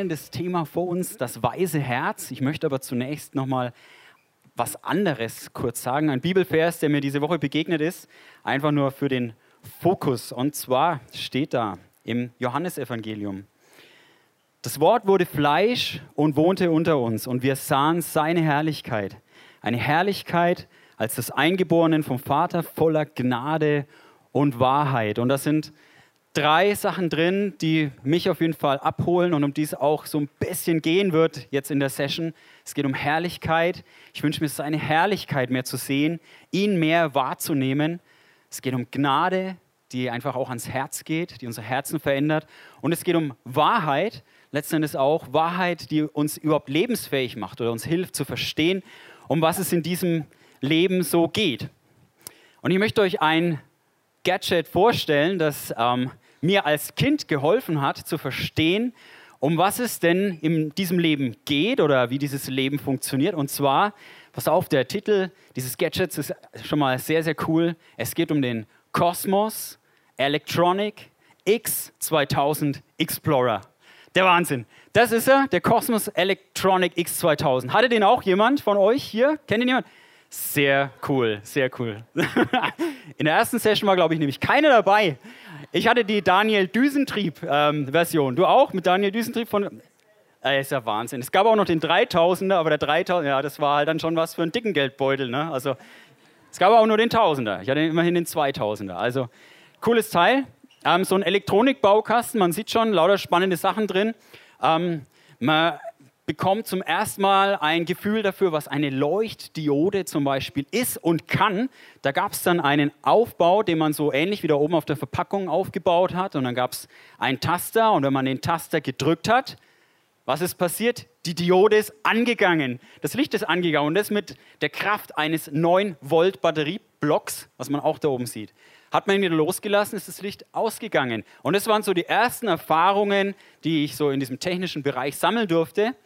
spannendes Thema vor uns, das weise Herz. Ich möchte aber zunächst nochmal was anderes kurz sagen. Ein Bibelvers, der mir diese Woche begegnet ist, einfach nur für den Fokus. Und zwar steht da im Johannesevangelium. Das Wort wurde Fleisch und wohnte unter uns und wir sahen seine Herrlichkeit. Eine Herrlichkeit als des Eingeborenen vom Vater voller Gnade und Wahrheit. Und das sind drei Sachen drin, die mich auf jeden Fall abholen und um die es auch so ein bisschen gehen wird jetzt in der Session. Es geht um Herrlichkeit. Ich wünsche mir seine Herrlichkeit mehr zu sehen, ihn mehr wahrzunehmen. Es geht um Gnade, die einfach auch ans Herz geht, die unser Herzen verändert. Und es geht um Wahrheit, letzten Endes auch Wahrheit, die uns überhaupt lebensfähig macht oder uns hilft zu verstehen, um was es in diesem Leben so geht. Und ich möchte euch ein Gadget vorstellen, das ähm, mir als Kind geholfen hat zu verstehen, um was es denn in diesem Leben geht oder wie dieses Leben funktioniert. Und zwar, pass auf, der Titel dieses Gadgets ist schon mal sehr, sehr cool. Es geht um den Cosmos Electronic X2000 Explorer. Der Wahnsinn. Das ist er, der Cosmos Electronic X2000. Hatte den auch jemand von euch hier? Kennt ihn jemand? Sehr cool, sehr cool. In der ersten Session war, glaube ich, nämlich keiner dabei. Ich hatte die Daniel Düsentrieb-Version. Ähm, du auch mit Daniel Düsentrieb von. Äh, ist ja Wahnsinn. Es gab auch noch den 3000er, aber der 3000, ja, das war halt dann schon was für einen dicken Geldbeutel. Ne? Also, es gab auch nur den 1000er. Ich hatte immerhin den 2000er. Also, cooles Teil. Ähm, so ein Elektronikbaukasten, man sieht schon lauter spannende Sachen drin. Ähm, man bekommt zum ersten Mal ein Gefühl dafür, was eine Leuchtdiode zum Beispiel ist und kann. Da gab es dann einen Aufbau, den man so ähnlich wie da oben auf der Verpackung aufgebaut hat. Und dann gab es einen Taster und wenn man den Taster gedrückt hat, was ist passiert? Die Diode ist angegangen. Das Licht ist angegangen und das mit der Kraft eines 9 Volt Batterieblocks, was man auch da oben sieht. Hat man ihn wieder losgelassen, ist das Licht ausgegangen. Und das waren so die ersten Erfahrungen, die ich so in diesem technischen Bereich sammeln durfte.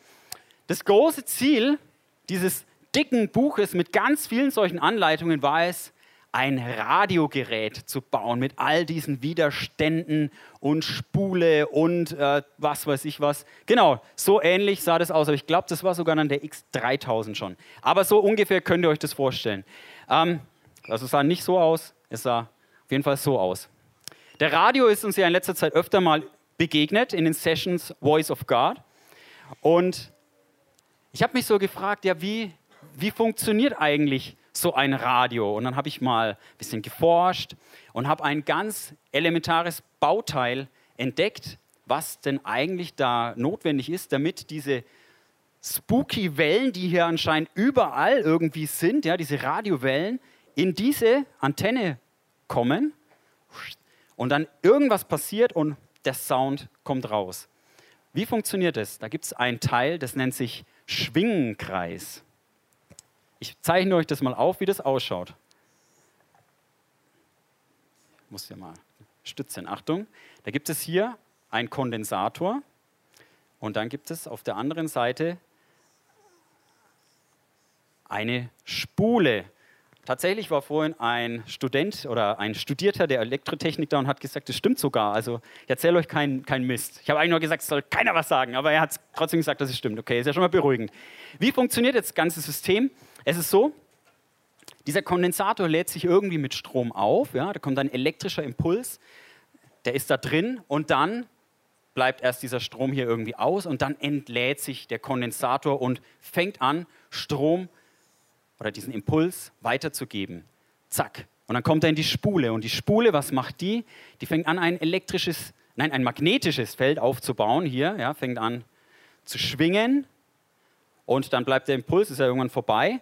Das große Ziel dieses dicken Buches mit ganz vielen solchen Anleitungen war es, ein Radiogerät zu bauen mit all diesen Widerständen und Spule und äh, was weiß ich was. Genau, so ähnlich sah das aus. Aber ich glaube, das war sogar dann der X3000 schon. Aber so ungefähr könnt ihr euch das vorstellen. Ähm, also es sah nicht so aus, es sah auf jeden Fall so aus. Der Radio ist uns ja in letzter Zeit öfter mal begegnet in den Sessions Voice of God. Und ich habe mich so gefragt, ja, wie, wie funktioniert eigentlich so ein Radio? Und dann habe ich mal ein bisschen geforscht und habe ein ganz elementares Bauteil entdeckt, was denn eigentlich da notwendig ist, damit diese spooky Wellen, die hier anscheinend überall irgendwie sind, ja, diese Radiowellen, in diese Antenne kommen und dann irgendwas passiert und der Sound kommt raus. Wie funktioniert das? Da gibt es ein Teil, das nennt sich Schwingenkreis. Ich zeichne euch das mal auf, wie das ausschaut. Ich muss ja mal stützen. Achtung, da gibt es hier einen Kondensator und dann gibt es auf der anderen Seite eine Spule. Tatsächlich war vorhin ein Student oder ein Studierter der Elektrotechnik da und hat gesagt, das stimmt sogar. Also ich erzähle euch keinen kein Mist. Ich habe eigentlich nur gesagt, es soll keiner was sagen, aber er hat trotzdem gesagt, dass es stimmt. Okay, ist ja schon mal beruhigend. Wie funktioniert jetzt das ganze System? Es ist so, dieser Kondensator lädt sich irgendwie mit Strom auf. Ja, da kommt ein elektrischer Impuls, der ist da drin und dann bleibt erst dieser Strom hier irgendwie aus und dann entlädt sich der Kondensator und fängt an, Strom zu oder diesen Impuls weiterzugeben. Zack. Und dann kommt er in die Spule. Und die Spule, was macht die? Die fängt an, ein elektrisches, nein, ein magnetisches Feld aufzubauen. Hier, ja, fängt an zu schwingen. Und dann bleibt der Impuls, ist ja irgendwann vorbei.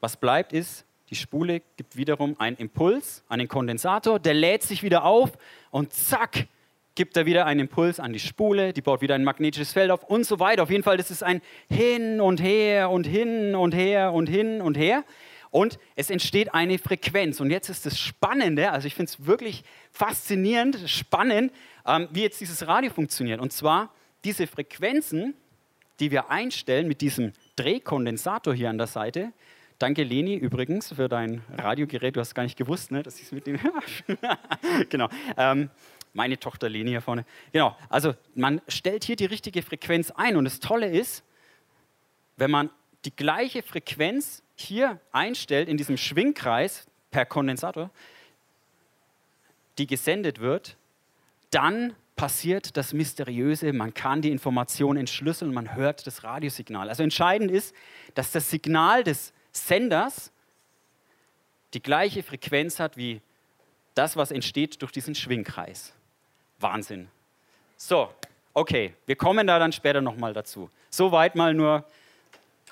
Was bleibt ist, die Spule gibt wiederum einen Impuls an den Kondensator, der lädt sich wieder auf und zack, gibt er wieder einen Impuls an die Spule, die baut wieder ein magnetisches Feld auf und so weiter. Auf jeden Fall, das ist ein Hin und Her und hin und her und hin und her. Und es entsteht eine Frequenz. Und jetzt ist das Spannende, also ich finde es wirklich faszinierend, spannend, ähm, wie jetzt dieses Radio funktioniert. Und zwar diese Frequenzen, die wir einstellen mit diesem Drehkondensator hier an der Seite. Danke, Leni, übrigens, für dein Radiogerät. Du hast gar nicht gewusst, ne, dass ich es mit dem. genau. Ähm, meine Tochter Leni hier vorne. Genau, also man stellt hier die richtige Frequenz ein und das Tolle ist, wenn man die gleiche Frequenz hier einstellt in diesem Schwingkreis per Kondensator, die gesendet wird, dann passiert das Mysteriöse, man kann die Information entschlüsseln, man hört das Radiosignal. Also entscheidend ist, dass das Signal des Senders die gleiche Frequenz hat wie das, was entsteht durch diesen Schwingkreis. Wahnsinn. So, okay, wir kommen da dann später nochmal dazu. Soweit mal nur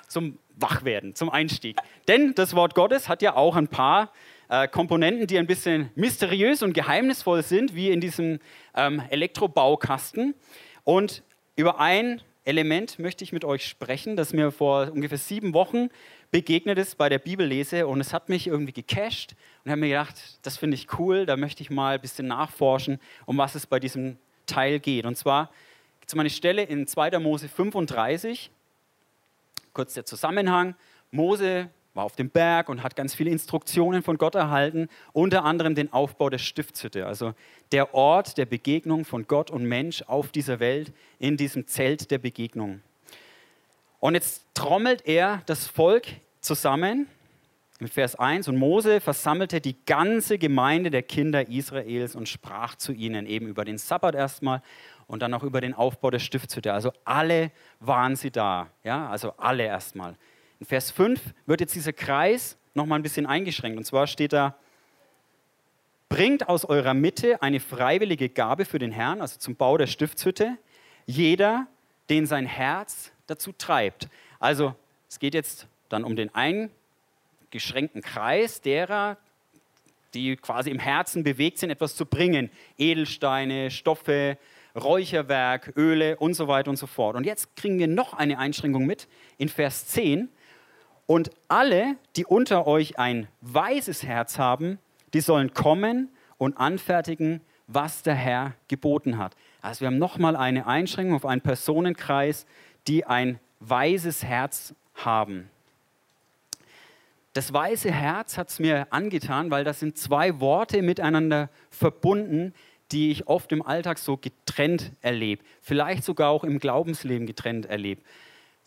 zum Wachwerden, zum Einstieg. Denn das Wort Gottes hat ja auch ein paar äh, Komponenten, die ein bisschen mysteriös und geheimnisvoll sind, wie in diesem ähm, Elektrobaukasten. Und über ein Element möchte ich mit euch sprechen, das mir vor ungefähr sieben Wochen begegnet ist bei der Bibellese und es hat mich irgendwie gecasht und habe mir gedacht, das finde ich cool, da möchte ich mal ein bisschen nachforschen, um was es bei diesem Teil geht. Und zwar gibt es mal eine Stelle in 2. Mose 35, kurz der Zusammenhang. Mose war auf dem Berg und hat ganz viele Instruktionen von Gott erhalten, unter anderem den Aufbau der Stiftshütte, also der Ort der Begegnung von Gott und Mensch auf dieser Welt, in diesem Zelt der Begegnung. Und jetzt trommelt er das Volk zusammen, im Vers 1, und Mose versammelte die ganze Gemeinde der Kinder Israels und sprach zu ihnen eben über den Sabbat erstmal und dann auch über den Aufbau der Stiftshütte. Also alle waren sie da, ja, also alle erstmal. In Vers 5 wird jetzt dieser Kreis nochmal ein bisschen eingeschränkt. Und zwar steht da, bringt aus eurer Mitte eine freiwillige Gabe für den Herrn, also zum Bau der Stiftshütte, jeder, den sein Herz dazu treibt. Also es geht jetzt dann um den eingeschränkten Kreis derer, die quasi im Herzen bewegt sind, etwas zu bringen. Edelsteine, Stoffe, Räucherwerk, Öle und so weiter und so fort. Und jetzt kriegen wir noch eine Einschränkung mit in Vers 10. Und alle, die unter euch ein weises Herz haben, die sollen kommen und anfertigen, was der Herr geboten hat. Also wir haben nochmal eine Einschränkung auf einen Personenkreis, die ein weises Herz haben. Das weiße Herz hat es mir angetan, weil das sind zwei Worte miteinander verbunden, die ich oft im Alltag so getrennt erlebe, vielleicht sogar auch im Glaubensleben getrennt erlebe.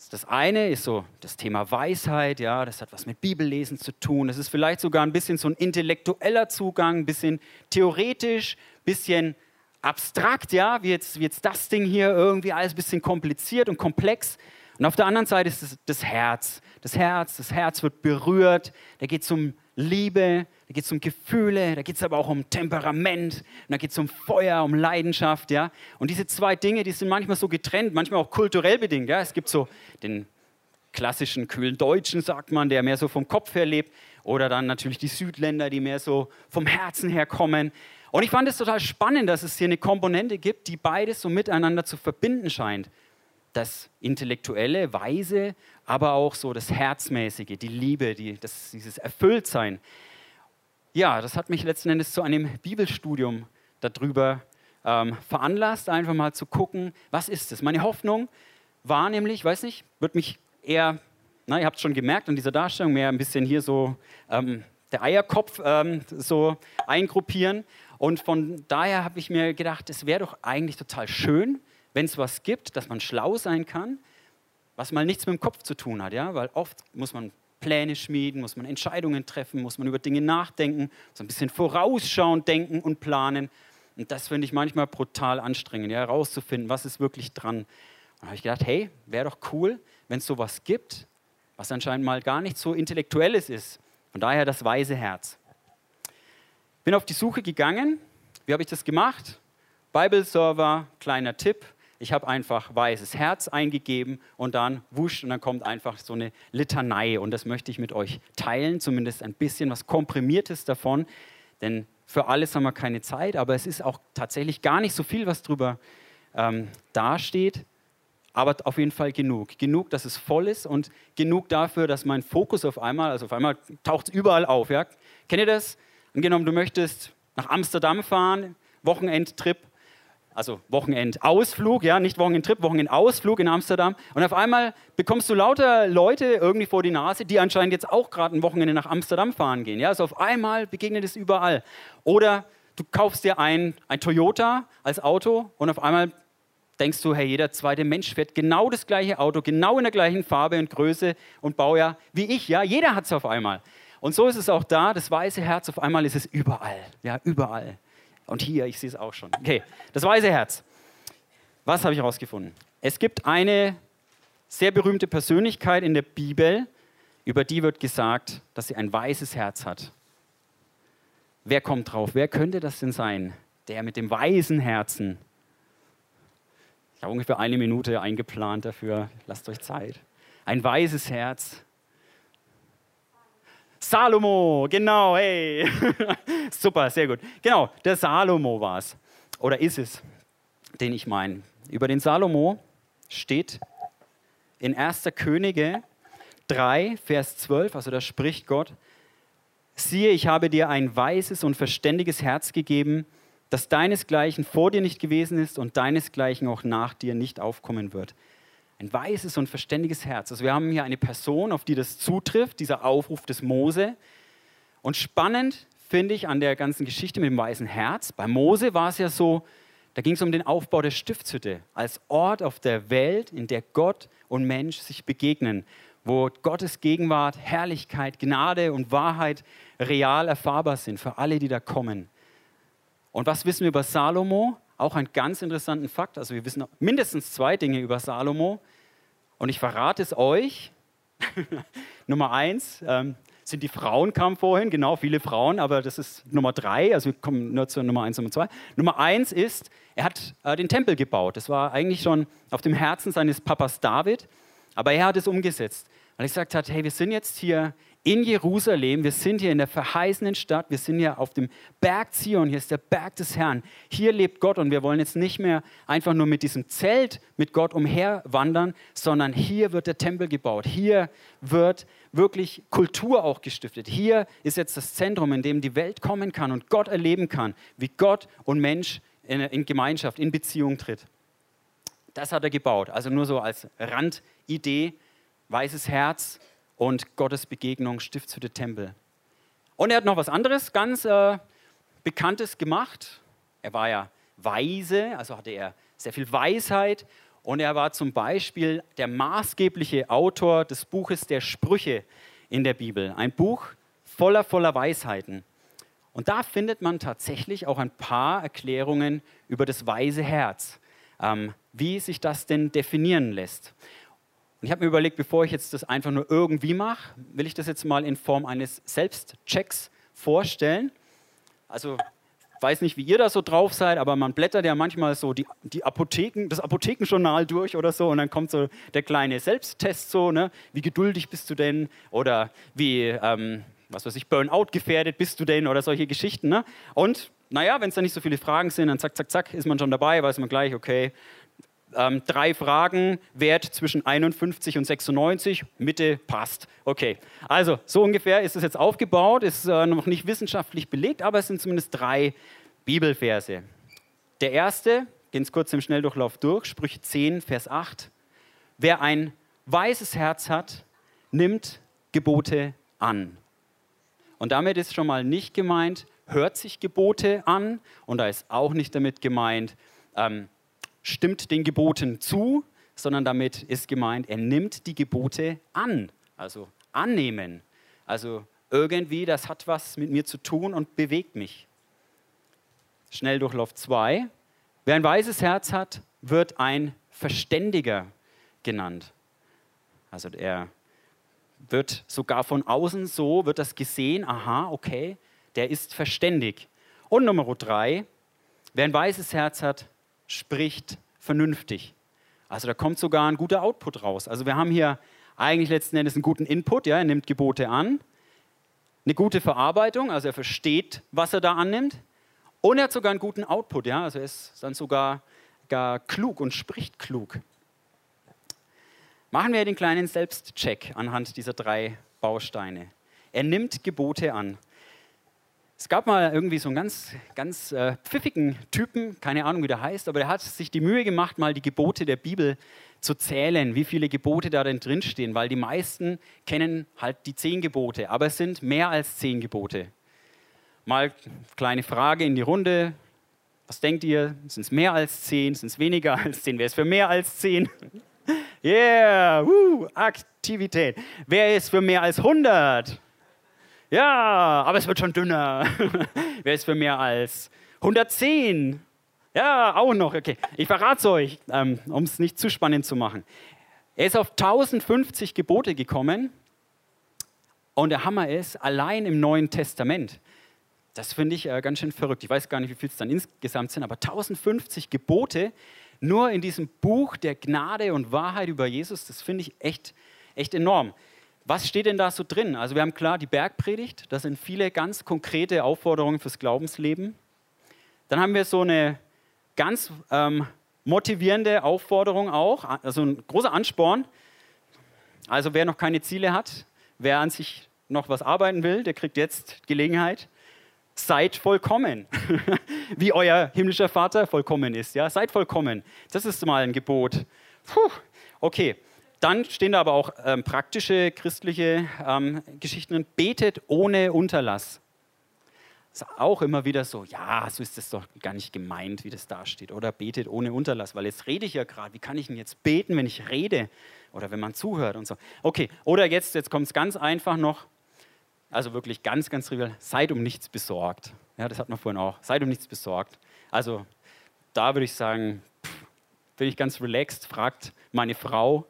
Das eine ist so das Thema Weisheit, ja, das hat was mit Bibellesen zu tun. Das ist vielleicht sogar ein bisschen so ein intellektueller Zugang, ein bisschen theoretisch, ein bisschen abstrakt, ja, wie jetzt, wie jetzt das Ding hier irgendwie alles ein bisschen kompliziert und komplex. Und auf der anderen Seite ist das, das Herz. Das Herz, das Herz wird berührt, da geht es um Liebe, da geht es um Gefühle, da geht es aber auch um Temperament, da geht es um Feuer, um Leidenschaft, ja. Und diese zwei Dinge, die sind manchmal so getrennt, manchmal auch kulturell bedingt, ja. Es gibt so den klassischen kühlen Deutschen, sagt man, der mehr so vom Kopf her lebt, oder dann natürlich die Südländer, die mehr so vom Herzen her kommen. Und ich fand es total spannend, dass es hier eine Komponente gibt, die beides so miteinander zu verbinden scheint. Das Intellektuelle, Weise, aber auch so das Herzmäßige, die Liebe, die, das, dieses Erfülltsein. Ja, das hat mich letzten Endes zu einem Bibelstudium darüber ähm, veranlasst, einfach mal zu gucken, was ist es. Meine Hoffnung war nämlich, weiß nicht, wird mich eher, na, ihr habt es schon gemerkt an dieser Darstellung, mehr ein bisschen hier so ähm, der Eierkopf ähm, so eingruppieren. Und von daher habe ich mir gedacht, es wäre doch eigentlich total schön, wenn es was gibt, dass man schlau sein kann, was mal nichts mit dem Kopf zu tun hat, ja, weil oft muss man Pläne schmieden, muss man Entscheidungen treffen, muss man über Dinge nachdenken, so ein bisschen vorausschauend denken und planen. Und das finde ich manchmal brutal anstrengend, ja, herauszufinden, was ist wirklich dran. Und da habe ich gedacht, hey, wäre doch cool, wenn es sowas gibt, was anscheinend mal gar nicht so intellektuelles ist. Von daher das weise Herz. Bin auf die Suche gegangen. Wie habe ich das gemacht? Bible Server, kleiner Tipp. Ich habe einfach weißes Herz eingegeben und dann wusch und dann kommt einfach so eine Litanei. Und das möchte ich mit euch teilen, zumindest ein bisschen was Komprimiertes davon. Denn für alles haben wir keine Zeit, aber es ist auch tatsächlich gar nicht so viel, was drüber ähm, dasteht. Aber auf jeden Fall genug. Genug, dass es voll ist und genug dafür, dass mein Fokus auf einmal, also auf einmal taucht es überall auf. Ja? Kennt ihr das? Angenommen, du möchtest nach Amsterdam fahren, Wochenendtrip, also Wochenendausflug, ja, nicht Wochenendtrip, Wochenendausflug in Amsterdam. Und auf einmal bekommst du lauter Leute irgendwie vor die Nase, die anscheinend jetzt auch gerade ein Wochenende nach Amsterdam fahren gehen. Ja, also auf einmal begegnet es überall. Oder du kaufst dir ein, ein Toyota als Auto und auf einmal denkst du, hey, jeder zweite Mensch fährt genau das gleiche Auto, genau in der gleichen Farbe und Größe und Baujahr wie ich. Ja, jeder hat es auf einmal. Und so ist es auch da. Das weiße Herz, auf einmal ist es überall. Ja, überall. Und hier, ich sehe es auch schon. Okay, das weiße Herz. Was habe ich herausgefunden? Es gibt eine sehr berühmte Persönlichkeit in der Bibel, über die wird gesagt, dass sie ein weißes Herz hat. Wer kommt drauf? Wer könnte das denn sein? Der mit dem weißen Herzen. Ich habe ungefähr eine Minute eingeplant dafür. Lasst euch Zeit. Ein weißes Herz. Salomo, genau, hey. Super, sehr gut. Genau, der Salomo war es. Oder ist es, den ich meine. Über den Salomo steht in 1. Könige 3, Vers 12, also da spricht Gott, siehe, ich habe dir ein weises und verständiges Herz gegeben, das deinesgleichen vor dir nicht gewesen ist und deinesgleichen auch nach dir nicht aufkommen wird. Ein weises und verständiges Herz. Also wir haben hier eine Person, auf die das zutrifft, dieser Aufruf des Mose. Und spannend finde ich an der ganzen Geschichte mit dem weißen Herz. Bei Mose war es ja so, da ging es um den Aufbau der Stiftshütte als Ort auf der Welt, in der Gott und Mensch sich begegnen, wo Gottes Gegenwart, Herrlichkeit, Gnade und Wahrheit real erfahrbar sind für alle, die da kommen. Und was wissen wir über Salomo? Auch einen ganz interessanten Fakt. Also wir wissen mindestens zwei Dinge über Salomo. Und ich verrate es euch. Nummer eins, ähm, sind die Frauen, kamen vorhin, genau, viele Frauen, aber das ist Nummer drei, also wir kommen nur zur Nummer eins Nummer zwei. Nummer eins ist, er hat äh, den Tempel gebaut. Das war eigentlich schon auf dem Herzen seines Papas David, aber er hat es umgesetzt, weil er gesagt hat, hey, wir sind jetzt hier in Jerusalem, wir sind hier in der verheißenen Stadt, wir sind hier auf dem Berg Zion, hier ist der Berg des Herrn, hier lebt Gott und wir wollen jetzt nicht mehr einfach nur mit diesem Zelt mit Gott umherwandern, sondern hier wird der Tempel gebaut, hier wird wirklich Kultur auch gestiftet, hier ist jetzt das Zentrum, in dem die Welt kommen kann und Gott erleben kann, wie Gott und Mensch in, in Gemeinschaft, in Beziehung tritt. Das hat er gebaut, also nur so als Randidee, weißes Herz, und Gottes Begegnung, Stiftshütte Tempel. Und er hat noch was anderes ganz äh, Bekanntes gemacht. Er war ja weise, also hatte er sehr viel Weisheit und er war zum Beispiel der maßgebliche Autor des Buches der Sprüche in der Bibel. Ein Buch voller, voller Weisheiten. Und da findet man tatsächlich auch ein paar Erklärungen über das weise Herz, ähm, wie sich das denn definieren lässt. Und ich habe mir überlegt, bevor ich jetzt das einfach nur irgendwie mache, will ich das jetzt mal in Form eines Selbstchecks vorstellen. Also weiß nicht, wie ihr da so drauf seid, aber man blättert ja manchmal so die, die Apotheken, das Apothekenjournal durch oder so und dann kommt so der kleine Selbsttest so, ne? wie geduldig bist du denn oder wie, ähm, was weiß ich, Burnout gefährdet bist du denn oder solche Geschichten. Ne? Und naja, wenn es da nicht so viele Fragen sind, dann zack, zack, zack, ist man schon dabei, weiß man gleich, okay, ähm, drei Fragen, Wert zwischen 51 und 96, Mitte passt. Okay, also so ungefähr ist es jetzt aufgebaut, ist äh, noch nicht wissenschaftlich belegt, aber es sind zumindest drei Bibelverse. Der erste, gehen es kurz im Schnelldurchlauf durch, Sprüche 10, Vers 8. Wer ein weißes Herz hat, nimmt Gebote an. Und damit ist schon mal nicht gemeint, hört sich Gebote an. Und da ist auch nicht damit gemeint, ähm, stimmt den Geboten zu, sondern damit ist gemeint, er nimmt die Gebote an. Also annehmen. Also irgendwie, das hat was mit mir zu tun und bewegt mich. Schnelldurchlauf 2. Wer ein weises Herz hat, wird ein Verständiger genannt. Also er wird sogar von außen so, wird das gesehen, aha, okay, der ist verständig. Und Nummer drei, wer ein weises Herz hat, spricht vernünftig. Also da kommt sogar ein guter Output raus. Also wir haben hier eigentlich letzten Endes einen guten Input, ja, er nimmt Gebote an, eine gute Verarbeitung, also er versteht, was er da annimmt, und er hat sogar einen guten Output, ja, also er ist dann sogar gar klug und spricht klug. Machen wir den kleinen Selbstcheck anhand dieser drei Bausteine. Er nimmt Gebote an. Es gab mal irgendwie so einen ganz, ganz äh, pfiffigen Typen, keine Ahnung, wie der heißt, aber der hat sich die Mühe gemacht, mal die Gebote der Bibel zu zählen, wie viele Gebote da denn drinstehen, weil die meisten kennen halt die zehn Gebote, aber es sind mehr als zehn Gebote. Mal kleine Frage in die Runde. Was denkt ihr? Sind es mehr als zehn? Sind es weniger als zehn? Wer ist für mehr als zehn? Yeah, woo, Aktivität. Wer ist für mehr als 100? Ja, aber es wird schon dünner. Wer ist für mehr als 110? Ja, auch noch. Okay, ich verrate es euch, ähm, um es nicht zu spannend zu machen. Er ist auf 1050 Gebote gekommen und der Hammer ist, allein im Neuen Testament, das finde ich äh, ganz schön verrückt. Ich weiß gar nicht, wie viel es dann insgesamt sind, aber 1050 Gebote nur in diesem Buch der Gnade und Wahrheit über Jesus, das finde ich echt, echt enorm. Was steht denn da so drin? Also wir haben klar die Bergpredigt, da sind viele ganz konkrete Aufforderungen fürs Glaubensleben. Dann haben wir so eine ganz ähm, motivierende Aufforderung auch, also ein großer Ansporn. Also wer noch keine Ziele hat, wer an sich noch was arbeiten will, der kriegt jetzt Gelegenheit. Seid vollkommen, wie euer himmlischer Vater vollkommen ist. Ja, seid vollkommen. Das ist mal ein Gebot. Puh. Okay, dann stehen da aber auch ähm, praktische christliche ähm, Geschichten drin. Betet ohne Unterlass. Das ist auch immer wieder so, ja, so ist das doch gar nicht gemeint, wie das da steht. Oder betet ohne Unterlass, weil jetzt rede ich ja gerade. Wie kann ich denn jetzt beten, wenn ich rede? Oder wenn man zuhört und so. Okay, oder jetzt, jetzt kommt es ganz einfach noch. Also wirklich ganz, ganz trivial. Seid um nichts besorgt. Ja, das hat man vorhin auch. Seid um nichts besorgt. Also da würde ich sagen, pff, bin ich ganz relaxed. Fragt meine Frau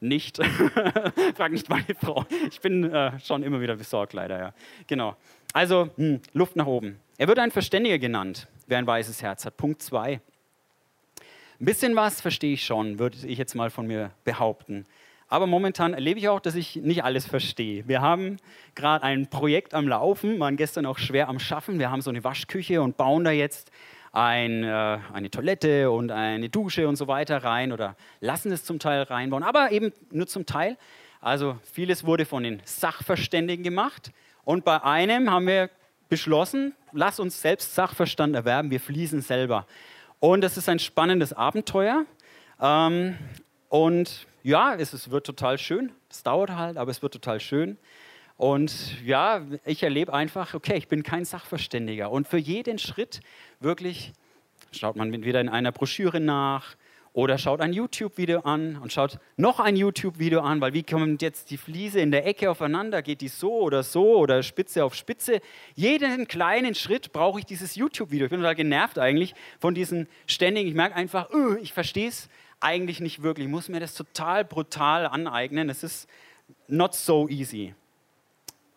nicht. Fragt nicht meine Frau. Ich bin äh, schon immer wieder besorgt, leider. Ja. Genau. Also hm, Luft nach oben. Er wird ein Verständiger genannt, wer ein weißes Herz hat. Punkt 2. Ein bisschen was verstehe ich schon, würde ich jetzt mal von mir behaupten. Aber momentan erlebe ich auch, dass ich nicht alles verstehe. Wir haben gerade ein Projekt am Laufen, waren gestern auch schwer am Schaffen. Wir haben so eine Waschküche und bauen da jetzt ein, äh, eine Toilette und eine Dusche und so weiter rein oder lassen es zum Teil reinbauen, aber eben nur zum Teil. Also vieles wurde von den Sachverständigen gemacht und bei einem haben wir beschlossen, lass uns selbst Sachverstand erwerben, wir fließen selber. Und das ist ein spannendes Abenteuer. Ähm, und ja, es, es wird total schön. Es dauert halt, aber es wird total schön. Und ja, ich erlebe einfach, okay, ich bin kein Sachverständiger. Und für jeden Schritt wirklich schaut man wieder in einer Broschüre nach oder schaut ein YouTube-Video an und schaut noch ein YouTube-Video an, weil wie kommt jetzt die Fliese in der Ecke aufeinander? Geht die so oder so oder Spitze auf Spitze? Jeden kleinen Schritt brauche ich dieses YouTube-Video. Ich bin total genervt eigentlich von diesen ständigen, ich merke einfach, öh, ich verstehe es eigentlich nicht wirklich. Ich muss mir das total brutal aneignen. Es ist not so easy.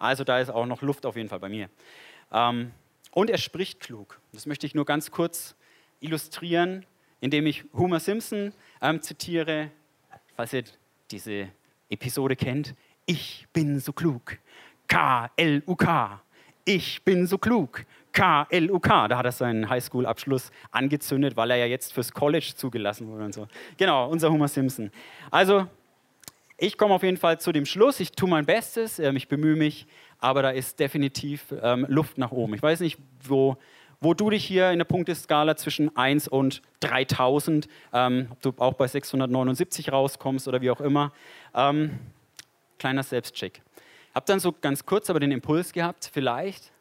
Also da ist auch noch Luft auf jeden Fall bei mir. Ähm, und er spricht klug. Das möchte ich nur ganz kurz illustrieren, indem ich Homer Simpson ähm, zitiere, falls ihr diese Episode kennt. Ich bin so klug. K-L-U-K. Ich bin so klug. K-L-U-K. Da hat er seinen Highschool-Abschluss angezündet, weil er ja jetzt fürs College zugelassen wurde und so. Genau, unser Homer Simpson. Also, ich komme auf jeden Fall zu dem Schluss. Ich tue mein Bestes, ähm, ich bemühe mich, aber da ist definitiv ähm, Luft nach oben. Ich weiß nicht, wo, wo du dich hier in der Punkteskala zwischen 1 und 3000, ähm, ob du auch bei 679 rauskommst oder wie auch immer. Ähm, kleiner Selbstcheck. Habe dann so ganz kurz aber den Impuls gehabt, vielleicht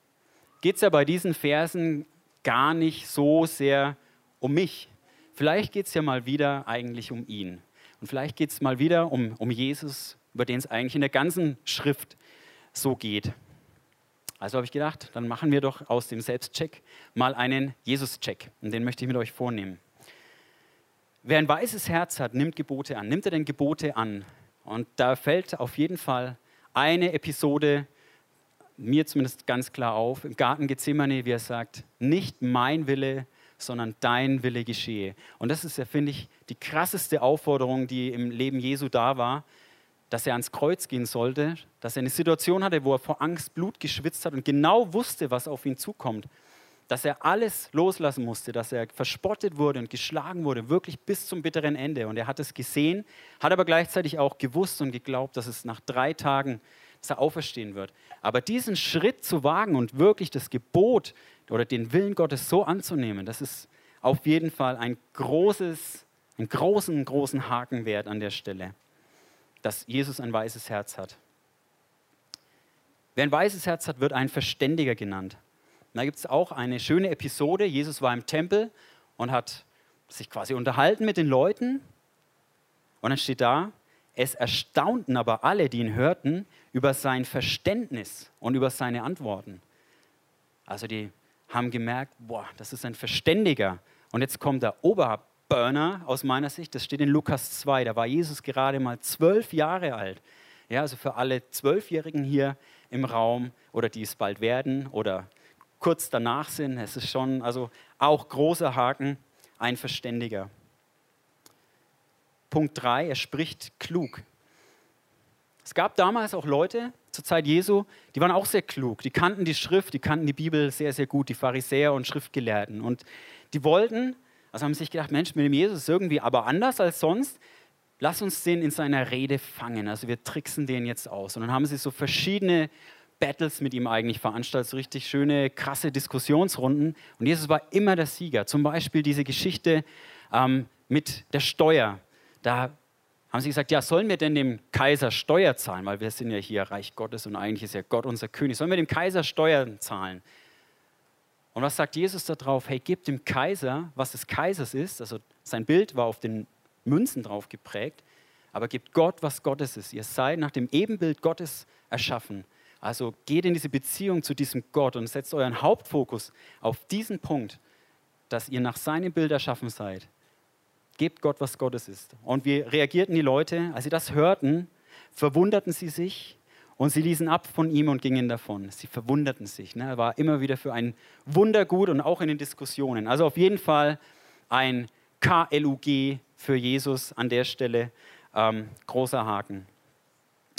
geht es ja bei diesen Versen gar nicht so sehr um mich. Vielleicht geht es ja mal wieder eigentlich um ihn. Und vielleicht geht es mal wieder um, um Jesus, über den es eigentlich in der ganzen Schrift so geht. Also habe ich gedacht, dann machen wir doch aus dem Selbstcheck mal einen Jesus-Check. Und den möchte ich mit euch vornehmen. Wer ein weißes Herz hat, nimmt Gebote an. Nimmt er denn Gebote an? Und da fällt auf jeden Fall eine Episode mir zumindest ganz klar auf, im Garten Gethsemane, wie er sagt, nicht mein Wille, sondern dein Wille geschehe. Und das ist ja, finde ich, die krasseste Aufforderung, die im Leben Jesu da war, dass er ans Kreuz gehen sollte, dass er eine Situation hatte, wo er vor Angst Blut geschwitzt hat und genau wusste, was auf ihn zukommt. Dass er alles loslassen musste, dass er verspottet wurde und geschlagen wurde, wirklich bis zum bitteren Ende. Und er hat es gesehen, hat aber gleichzeitig auch gewusst und geglaubt, dass es nach drei Tagen dass er auferstehen wird. Aber diesen Schritt zu wagen und wirklich das Gebot oder den Willen Gottes so anzunehmen, das ist auf jeden Fall ein großes, einen großen, großen Haken wert an der Stelle, dass Jesus ein weißes Herz hat. Wer ein weißes Herz hat, wird ein Verständiger genannt. da gibt es auch eine schöne Episode. Jesus war im Tempel und hat sich quasi unterhalten mit den Leuten. Und dann steht da, es erstaunten aber alle, die ihn hörten, über sein Verständnis und über seine Antworten. Also die haben gemerkt, boah, das ist ein Verständiger. Und jetzt kommt der Oberburner aus meiner Sicht, das steht in Lukas 2, da war Jesus gerade mal zwölf Jahre alt. Ja, also für alle Zwölfjährigen hier im Raum oder die es bald werden oder kurz danach sind, es ist schon, also auch großer Haken, ein Verständiger. Punkt 3, er spricht klug. Es gab damals auch Leute zur Zeit Jesu, die waren auch sehr klug. Die kannten die Schrift, die kannten die Bibel sehr, sehr gut, die Pharisäer und Schriftgelehrten. Und die wollten, also haben sich gedacht, Mensch, mit dem Jesus irgendwie aber anders als sonst. Lass uns den in seiner Rede fangen. Also wir tricksen den jetzt aus. Und dann haben sie so verschiedene Battles mit ihm eigentlich veranstaltet, so richtig schöne, krasse Diskussionsrunden. Und Jesus war immer der Sieger. Zum Beispiel diese Geschichte ähm, mit der Steuer. Da haben sie gesagt, ja, sollen wir denn dem Kaiser Steuer zahlen? Weil wir sind ja hier Reich Gottes und eigentlich ist ja Gott unser König. Sollen wir dem Kaiser Steuern zahlen? Und was sagt Jesus darauf? Hey, gib dem Kaiser, was des Kaisers ist. Also sein Bild war auf den Münzen drauf geprägt. Aber gebt Gott, was Gottes ist. Ihr seid nach dem Ebenbild Gottes erschaffen. Also geht in diese Beziehung zu diesem Gott und setzt euren Hauptfokus auf diesen Punkt, dass ihr nach seinem Bild erschaffen seid gebt Gott, was Gottes ist. Und wie reagierten die Leute? Als sie das hörten, verwunderten sie sich und sie ließen ab von ihm und gingen davon. Sie verwunderten sich. Ne? Er war immer wieder für ein Wunder gut und auch in den Diskussionen. Also auf jeden Fall ein KLUG für Jesus an der Stelle. Ähm, großer Haken.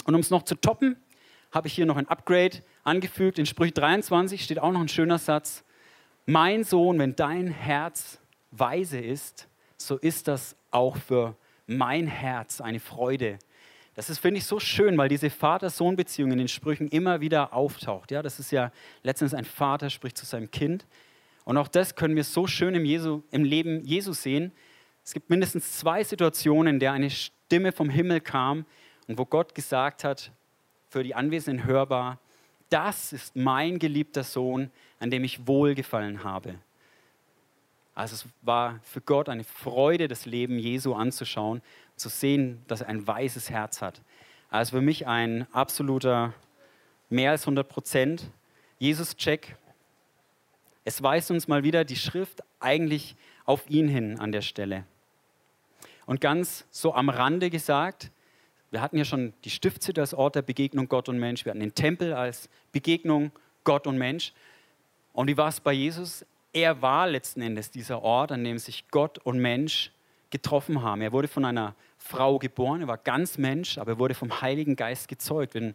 Und um es noch zu toppen, habe ich hier noch ein Upgrade angefügt. In Sprüche 23 steht auch noch ein schöner Satz. Mein Sohn, wenn dein Herz weise ist, so ist das auch für mein Herz eine Freude. Das ist, finde ich, so schön, weil diese Vater-Sohn-Beziehung in den Sprüchen immer wieder auftaucht. Ja, das ist ja letztens ein Vater spricht zu seinem Kind. Und auch das können wir so schön im, Jesu, im Leben Jesu sehen. Es gibt mindestens zwei Situationen, in der eine Stimme vom Himmel kam und wo Gott gesagt hat, für die Anwesenden hörbar, das ist mein geliebter Sohn, an dem ich wohlgefallen habe. Also es war für Gott eine Freude, das Leben Jesu anzuschauen, zu sehen, dass er ein weißes Herz hat. Also für mich ein absoluter mehr als 100 Prozent Jesus-Check. Es weist uns mal wieder die Schrift eigentlich auf ihn hin an der Stelle. Und ganz so am Rande gesagt, wir hatten ja schon die Stiftshütte als Ort der Begegnung Gott und Mensch, wir hatten den Tempel als Begegnung Gott und Mensch. Und wie war es bei Jesus? Er war letzten Endes dieser Ort, an dem sich Gott und Mensch getroffen haben. Er wurde von einer Frau geboren, er war ganz Mensch, aber er wurde vom Heiligen Geist gezeugt, wenn,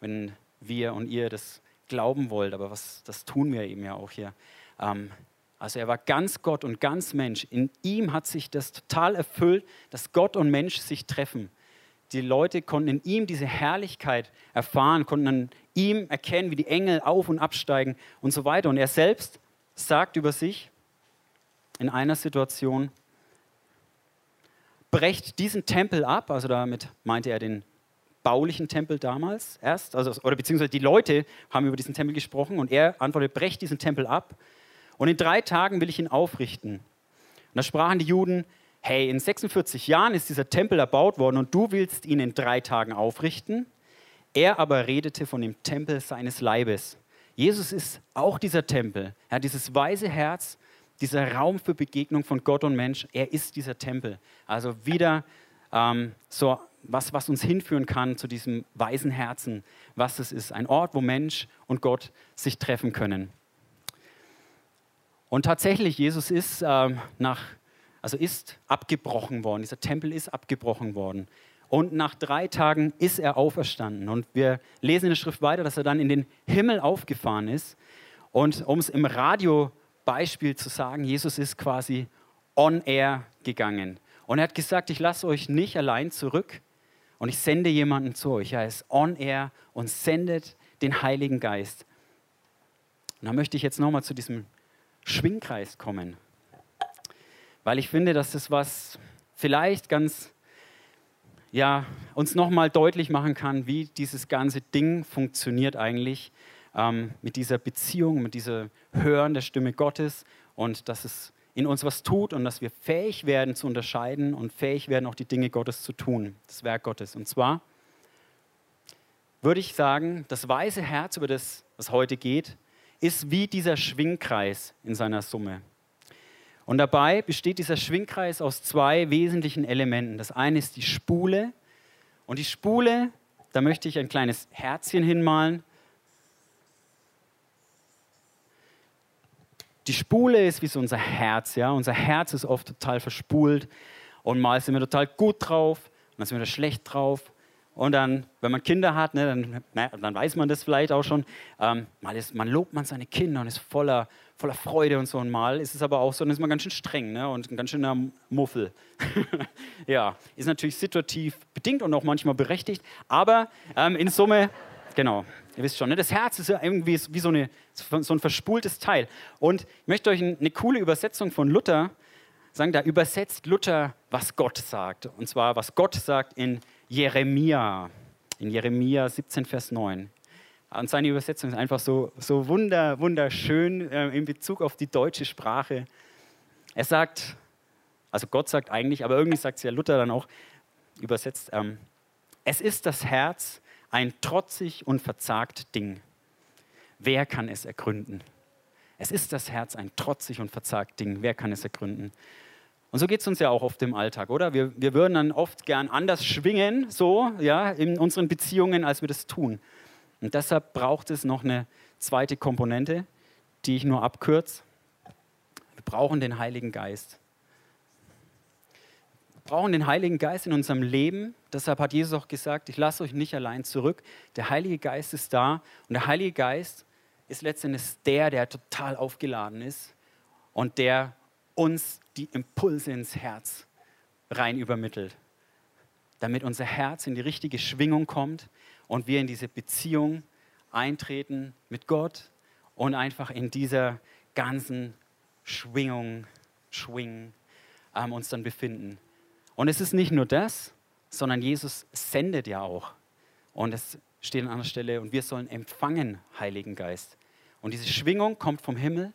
wenn wir und ihr das glauben wollt. Aber was, das tun wir eben ja auch hier. Ähm, also er war ganz Gott und ganz Mensch. In ihm hat sich das total erfüllt, dass Gott und Mensch sich treffen. Die Leute konnten in ihm diese Herrlichkeit erfahren, konnten an ihm erkennen, wie die Engel auf und absteigen und so weiter. Und er selbst sagt über sich in einer Situation, brecht diesen Tempel ab, also damit meinte er den baulichen Tempel damals erst, also, oder beziehungsweise die Leute haben über diesen Tempel gesprochen und er antwortet, brecht diesen Tempel ab und in drei Tagen will ich ihn aufrichten. Und da sprachen die Juden, hey, in 46 Jahren ist dieser Tempel erbaut worden und du willst ihn in drei Tagen aufrichten. Er aber redete von dem Tempel seines Leibes. Jesus ist auch dieser Tempel. Hat dieses weise Herz, dieser Raum für Begegnung von Gott und Mensch. Er ist dieser Tempel. Also wieder ähm, so was, was uns hinführen kann zu diesem weisen Herzen, was es ist. Ein Ort, wo Mensch und Gott sich treffen können. Und tatsächlich, Jesus ist ähm, nach, also ist abgebrochen worden. Dieser Tempel ist abgebrochen worden. Und nach drei Tagen ist er auferstanden. Und wir lesen in der Schrift weiter, dass er dann in den Himmel aufgefahren ist. Und um es im Radiobeispiel zu sagen, Jesus ist quasi on air gegangen. Und er hat gesagt, ich lasse euch nicht allein zurück und ich sende jemanden zu euch. Er ist on air und sendet den Heiligen Geist. Und da möchte ich jetzt nochmal zu diesem Schwingkreis kommen. Weil ich finde, dass das was vielleicht ganz ja, uns nochmal deutlich machen kann, wie dieses ganze Ding funktioniert eigentlich. ähm, mit dieser Beziehung, mit dieser Hören der Stimme Gottes und dass es in uns was tut und dass wir fähig werden zu unterscheiden und fähig werden, auch die Dinge Gottes zu tun, das Werk Gottes. Und zwar würde ich sagen, das weiße Herz, über das es heute geht, ist wie dieser Schwingkreis in seiner Summe. Und dabei besteht dieser Schwingkreis aus zwei wesentlichen Elementen. Das eine ist die Spule. Und die Spule, da möchte ich ein kleines Herzchen hinmalen. Die Spule ist wie so unser Herz, ja. Unser Herz ist oft total verspult und mal sind wir total gut drauf und dann sind wir wieder schlecht drauf. Und dann, wenn man Kinder hat, ne, dann, na, dann weiß man das vielleicht auch schon. Ähm, mal ist, man lobt man seine Kinder und ist voller, voller Freude und so. Und mal ist es aber auch so, dann ist man ganz schön streng ne, und ein ganz schöner Muffel. ja, ist natürlich situativ bedingt und auch manchmal berechtigt. Aber ähm, in Summe, genau, Ihr wisst schon, ne? das Herz ist ja irgendwie wie so, eine, so ein verspultes Teil. Und ich möchte euch eine coole Übersetzung von Luther sagen. Da übersetzt Luther, was Gott sagt. Und zwar, was Gott sagt in Jeremia. In Jeremia 17, Vers 9. Und seine Übersetzung ist einfach so, so wunder, wunderschön äh, in Bezug auf die deutsche Sprache. Er sagt, also Gott sagt eigentlich, aber irgendwie sagt es ja Luther dann auch, übersetzt, ähm, es ist das Herz, ein trotzig und verzagt Ding. Wer kann es ergründen? Es ist das Herz ein trotzig und verzagt Ding. Wer kann es ergründen? Und so geht es uns ja auch oft im Alltag, oder? Wir, wir würden dann oft gern anders schwingen, so, ja, in unseren Beziehungen, als wir das tun. Und deshalb braucht es noch eine zweite Komponente, die ich nur abkürze. Wir brauchen den Heiligen Geist brauchen den Heiligen Geist in unserem Leben. Deshalb hat Jesus auch gesagt, ich lasse euch nicht allein zurück. Der Heilige Geist ist da und der Heilige Geist ist letztendlich der, der total aufgeladen ist und der uns die Impulse ins Herz rein übermittelt, damit unser Herz in die richtige Schwingung kommt und wir in diese Beziehung eintreten mit Gott und einfach in dieser ganzen Schwingung, Schwingen ähm, uns dann befinden. Und es ist nicht nur das, sondern Jesus sendet ja auch. Und es steht an einer Stelle, und wir sollen empfangen, Heiligen Geist. Und diese Schwingung kommt vom Himmel,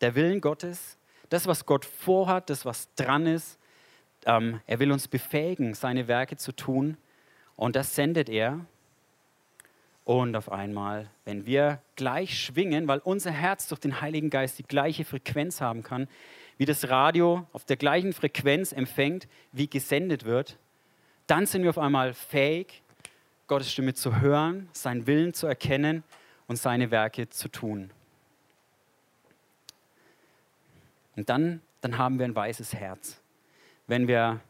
der Willen Gottes, das, was Gott vorhat, das, was dran ist. Ähm, er will uns befähigen, seine Werke zu tun. Und das sendet er. Und auf einmal, wenn wir gleich schwingen, weil unser Herz durch den Heiligen Geist die gleiche Frequenz haben kann, wie das Radio auf der gleichen Frequenz empfängt, wie gesendet wird, dann sind wir auf einmal fähig, Gottes Stimme zu hören, seinen Willen zu erkennen und seine Werke zu tun. Und dann, dann haben wir ein weißes Herz. Wenn wir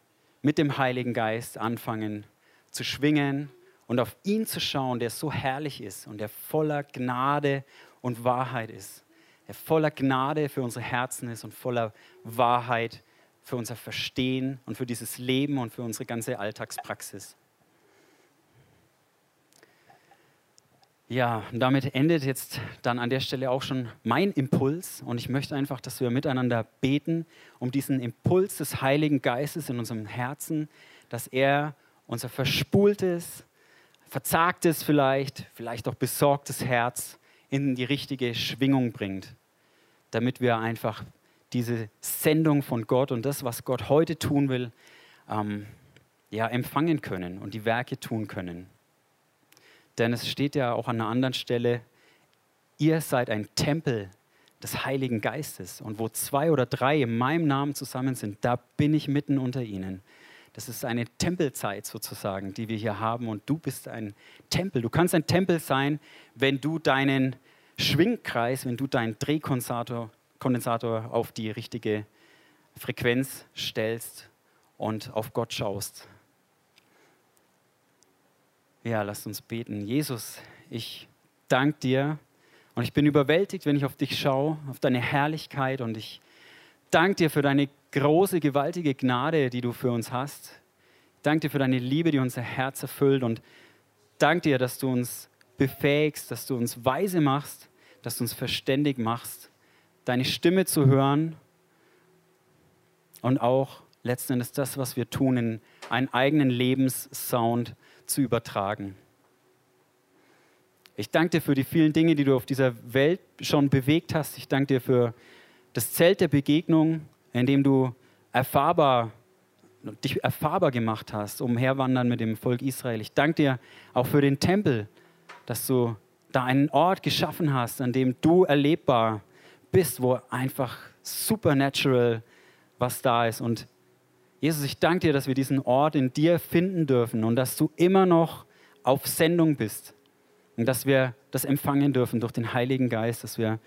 mit dem Heiligen Geist anfangen zu schwingen und auf ihn zu schauen, der so herrlich ist und der voller Gnade und Wahrheit ist der voller Gnade für unsere Herzen ist und voller Wahrheit für unser Verstehen und für dieses Leben und für unsere ganze Alltagspraxis. Ja, damit endet jetzt dann an der Stelle auch schon mein Impuls. Und ich möchte einfach, dass wir miteinander beten um diesen Impuls des Heiligen Geistes in unserem Herzen, dass er unser verspultes, verzagtes vielleicht, vielleicht auch besorgtes Herz in die richtige Schwingung bringt damit wir einfach diese Sendung von Gott und das, was Gott heute tun will, ähm, ja, empfangen können und die Werke tun können. Denn es steht ja auch an einer anderen Stelle, ihr seid ein Tempel des Heiligen Geistes. Und wo zwei oder drei in meinem Namen zusammen sind, da bin ich mitten unter ihnen. Das ist eine Tempelzeit sozusagen, die wir hier haben. Und du bist ein Tempel. Du kannst ein Tempel sein, wenn du deinen Schwingkreis, wenn du deinen Drehkondensator Kondensator auf die richtige Frequenz stellst und auf Gott schaust. Ja, lasst uns beten. Jesus, ich danke dir und ich bin überwältigt, wenn ich auf dich schaue, auf deine Herrlichkeit und ich danke dir für deine große, gewaltige Gnade, die du für uns hast. Ich danke dir für deine Liebe, die unser Herz erfüllt und danke dir, dass du uns befähigst, dass du uns weise machst dass du uns verständig machst, deine Stimme zu hören und auch letzten Endes das, was wir tun, in einen eigenen Lebenssound zu übertragen. Ich danke dir für die vielen Dinge, die du auf dieser Welt schon bewegt hast. Ich danke dir für das Zelt der Begegnung, in dem du erfahrbar, dich erfahrbar gemacht hast, umherwandern mit dem Volk Israel. Ich danke dir auch für den Tempel, dass du da einen Ort geschaffen hast, an dem du erlebbar bist, wo einfach supernatural was da ist. Und Jesus, ich danke dir, dass wir diesen Ort in dir finden dürfen und dass du immer noch auf Sendung bist und dass wir das empfangen dürfen durch den Heiligen Geist, dass wir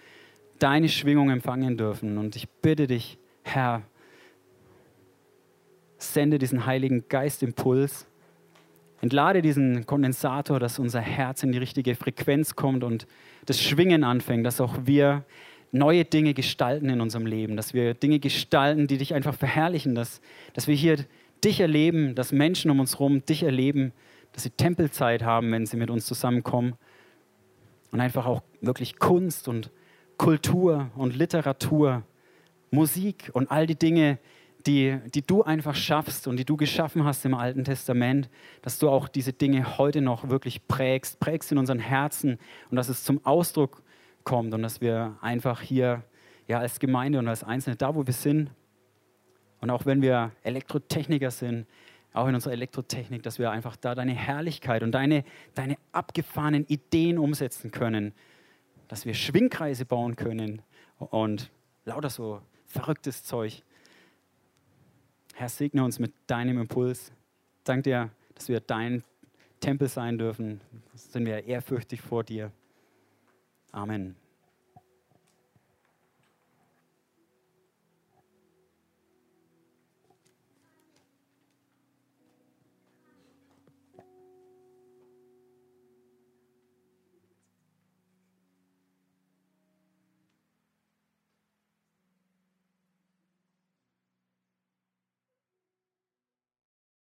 deine Schwingung empfangen dürfen. Und ich bitte dich, Herr, sende diesen Heiligen Geistimpuls, entlade diesen Kondensator, dass unser Herz in die richtige Frequenz kommt und das Schwingen anfängt, dass auch wir neue Dinge gestalten in unserem Leben, dass wir Dinge gestalten, die dich einfach verherrlichen, dass, dass wir hier dich erleben, dass Menschen um uns herum dich erleben, dass sie Tempelzeit haben, wenn sie mit uns zusammenkommen. Und einfach auch wirklich Kunst und Kultur und Literatur, Musik und all die Dinge, die, die du einfach schaffst und die du geschaffen hast im Alten Testament, dass du auch diese Dinge heute noch wirklich prägst, prägst in unseren Herzen und dass es zum Ausdruck kommt und dass wir einfach hier ja, als Gemeinde und als Einzelne, da wo wir sind, und auch wenn wir Elektrotechniker sind, auch in unserer Elektrotechnik, dass wir einfach da deine Herrlichkeit und deine, deine abgefahrenen Ideen umsetzen können, dass wir Schwingkreise bauen können und lauter so verrücktes Zeug. Herr, segne uns mit deinem Impuls. Dank dir, dass wir dein Tempel sein dürfen. Sind wir ehrfürchtig vor dir. Amen.